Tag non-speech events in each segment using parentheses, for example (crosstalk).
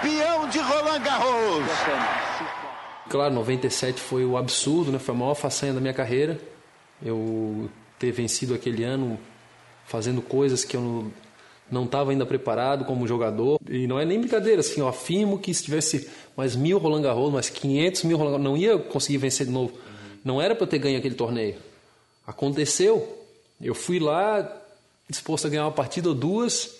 Campeão de Roland Garros. Claro, 97 foi o absurdo, né? Foi a maior façanha da minha carreira. Eu ter vencido aquele ano fazendo coisas que eu não estava ainda preparado como jogador. E não é nem brincadeira, assim, eu afirmo que se tivesse mais mil Roland Garros, mais 500 mil Roland Garros, não ia conseguir vencer de novo. Não era para eu ter ganho aquele torneio. Aconteceu. Eu fui lá disposto a ganhar uma partida ou duas,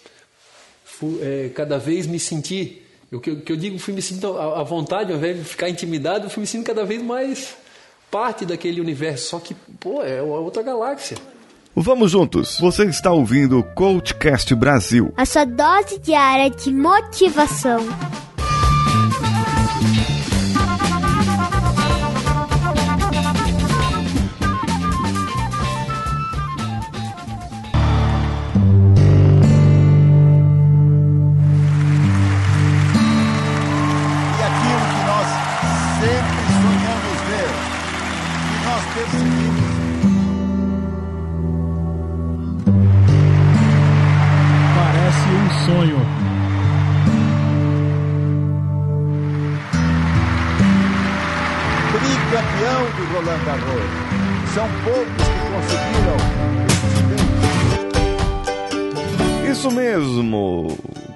fui, é, cada vez me senti. O que, que, eu digo, fui me sentindo à vontade, ao invés de ficar intimidado, fui me sentindo cada vez mais parte daquele universo. Só que, pô, é outra galáxia. Vamos juntos. Você está ouvindo o Coachcast Brasil. A sua dose diária de motivação.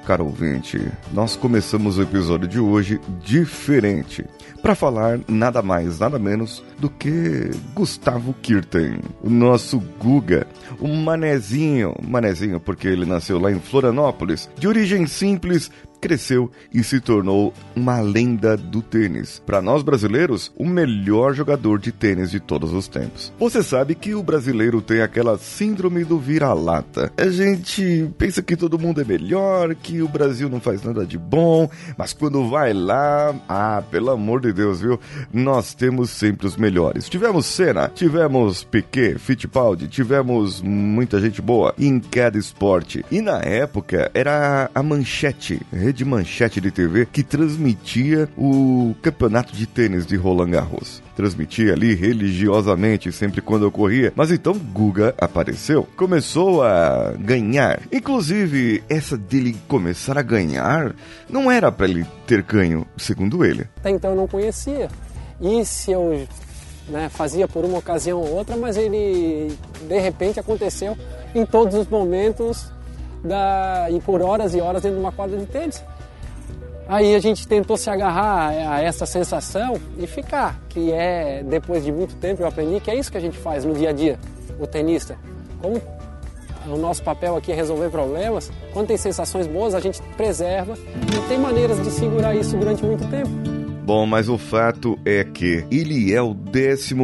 Caro ouvinte, nós começamos o episódio de hoje diferente. Para falar nada mais, nada menos do que Gustavo Kirten, o nosso Guga, o manezinho, manezinho porque ele nasceu lá em Florianópolis, de origem simples, cresceu e se tornou uma lenda do tênis. Para nós brasileiros, o melhor jogador de tênis de todos os tempos. Você sabe que o brasileiro tem aquela síndrome do vira-lata. A gente pensa que todo mundo é melhor, que o Brasil não faz nada de bom, mas quando vai lá, ah, pelo amor de Deus, viu? Nós temos sempre os melhores. Tivemos Senna, tivemos Piquet, Fittipaldi, tivemos muita gente boa em cada esporte. E na época era a manchete de manchete de TV que transmitia o campeonato de tênis de Roland Garros. Transmitia ali religiosamente sempre quando ocorria. Mas então Guga apareceu, começou a ganhar. Inclusive, essa dele começar a ganhar não era para ele ter ganho, segundo ele. Até então eu não conhecia. E se eu né, fazia por uma ocasião ou outra, mas ele de repente aconteceu em todos os momentos da, e por horas e horas dentro de uma quadra de tênis. Aí a gente tentou se agarrar a essa sensação e ficar, que é, depois de muito tempo eu aprendi que é isso que a gente faz no dia a dia, o tenista. Como o nosso papel aqui é resolver problemas, quando tem sensações boas a gente preserva e tem maneiras de segurar isso durante muito tempo. Bom, mas o fato é que ele é o 11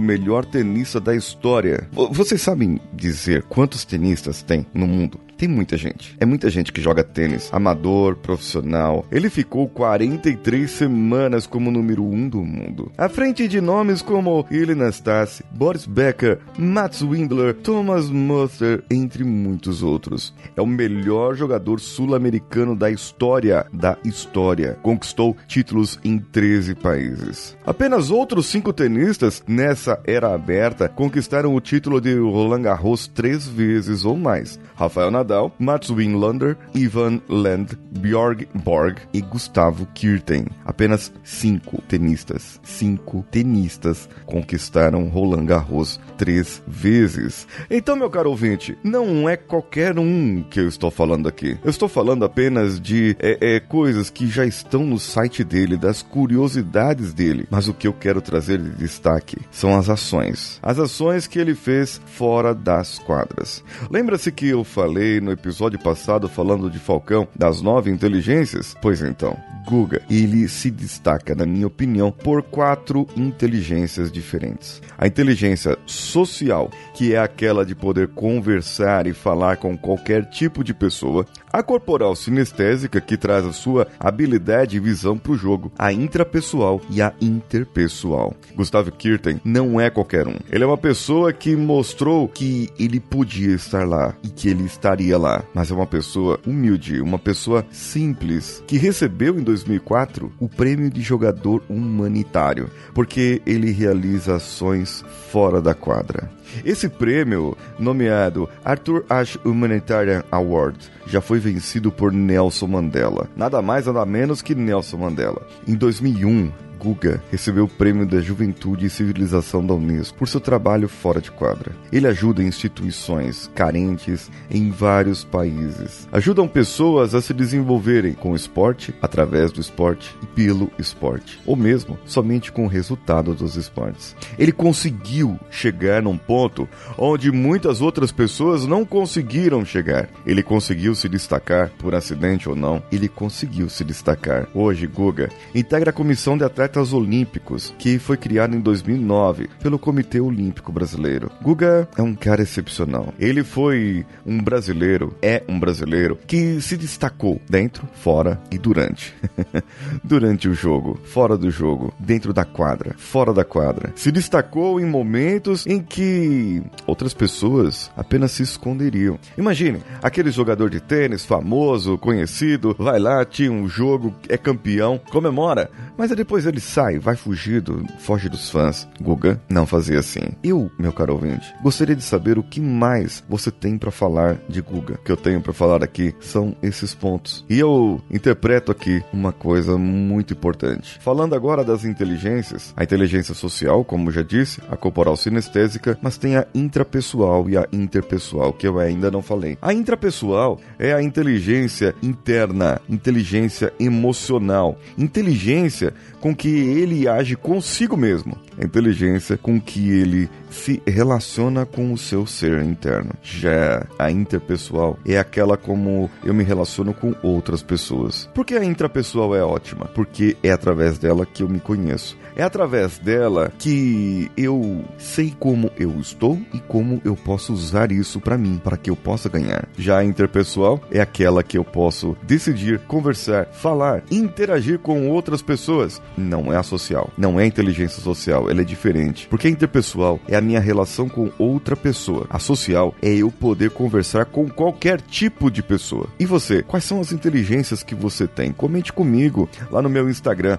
melhor tenista da história. Vocês sabem dizer quantos tenistas tem no mundo? Tem muita gente. É muita gente que joga tênis, amador, profissional. Ele ficou 43 semanas como número 1 um do mundo. À frente de nomes como Ilie Nastase, Boris Becker, Mats Windler, Thomas Muther, entre muitos outros. É o melhor jogador sul-americano da história, da história. Conquistou títulos em 13 países. Apenas outros cinco tenistas nessa era aberta conquistaram o título de Roland Garros três vezes ou mais. Rafael Nadal Nadal, Mats Winlander, Ivan Lend, Bjorg Borg e Gustavo Kirten. Apenas cinco tenistas, cinco tenistas conquistaram Roland Garros três vezes. Então, meu caro ouvinte, não é qualquer um que eu estou falando aqui. Eu estou falando apenas de é, é, coisas que já estão no site dele, das curiosidades dele. Mas o que eu quero trazer de destaque são as ações. As ações que ele fez fora das quadras. Lembra-se que eu falei no episódio passado falando de Falcão das nove inteligências? Pois então, Guga, ele se destaca, na minha opinião, por quatro inteligências diferentes. A inteligência social, que é aquela de poder conversar e falar com qualquer tipo de pessoa. A corporal sinestésica, que traz a sua habilidade e visão para o jogo. A intrapessoal e a interpessoal. Gustavo Kirten não é qualquer um. Ele é uma pessoa que mostrou que ele podia estar lá e que ele estaria estaria lá, mas é uma pessoa humilde, uma pessoa simples, que recebeu em 2004 o prêmio de jogador humanitário, porque ele realiza ações fora da quadra. Esse prêmio, nomeado Arthur Ashe Humanitarian Award, já foi vencido por Nelson Mandela. Nada mais, nada menos que Nelson Mandela. Em 2001, Guga recebeu o Prêmio da Juventude e Civilização da Unesco por seu trabalho fora de quadra. Ele ajuda instituições carentes em vários países. Ajudam pessoas a se desenvolverem com o esporte, através do esporte e pelo esporte, ou mesmo somente com o resultado dos esportes. Ele conseguiu chegar num ponto onde muitas outras pessoas não conseguiram chegar. Ele conseguiu se destacar, por acidente ou não, ele conseguiu se destacar. Hoje, Guga integra a comissão de atletas atletas olímpicos, que foi criado em 2009 pelo Comitê Olímpico Brasileiro. Guga é um cara excepcional. Ele foi um brasileiro, é um brasileiro que se destacou dentro, fora e durante. (laughs) durante o jogo, fora do jogo, dentro da quadra, fora da quadra. Se destacou em momentos em que outras pessoas apenas se esconderiam. Imagine, aquele jogador de tênis famoso, conhecido, vai lá, tinha um jogo, é campeão, comemora, mas depois ele sai, vai fugido, foge dos fãs. Guga não fazia assim. Eu, meu caro ouvinte, gostaria de saber o que mais você tem para falar de Guga. O que eu tenho para falar aqui são esses pontos. E eu interpreto aqui uma coisa muito importante. Falando agora das inteligências, a inteligência social, como já disse, a corporal sinestésica, mas tem a intrapessoal e a interpessoal, que eu ainda não falei. A intrapessoal é a inteligência interna, inteligência emocional, inteligência com que ele age consigo mesmo, a inteligência com que ele se relaciona com o seu ser interno. Já a interpessoal é aquela como eu me relaciono com outras pessoas. Por que a intrapessoal é ótima? Porque é através dela que eu me conheço. É através dela que eu sei como eu estou e como eu posso usar isso para mim, para que eu possa ganhar. Já a interpessoal é aquela que eu posso decidir, conversar, falar, interagir com outras pessoas. Não é a social, não é a inteligência social, ela é diferente. Porque a interpessoal é a minha relação com outra pessoa. A social é eu poder conversar com qualquer tipo de pessoa. E você, quais são as inteligências que você tem? Comente comigo lá no meu Instagram,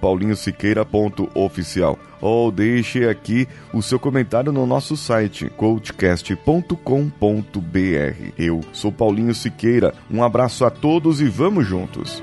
paulinhosiqueira.com oficial ou deixe aqui o seu comentário no nosso site coachcast.com.br. Eu sou Paulinho Siqueira, um abraço a todos e vamos juntos!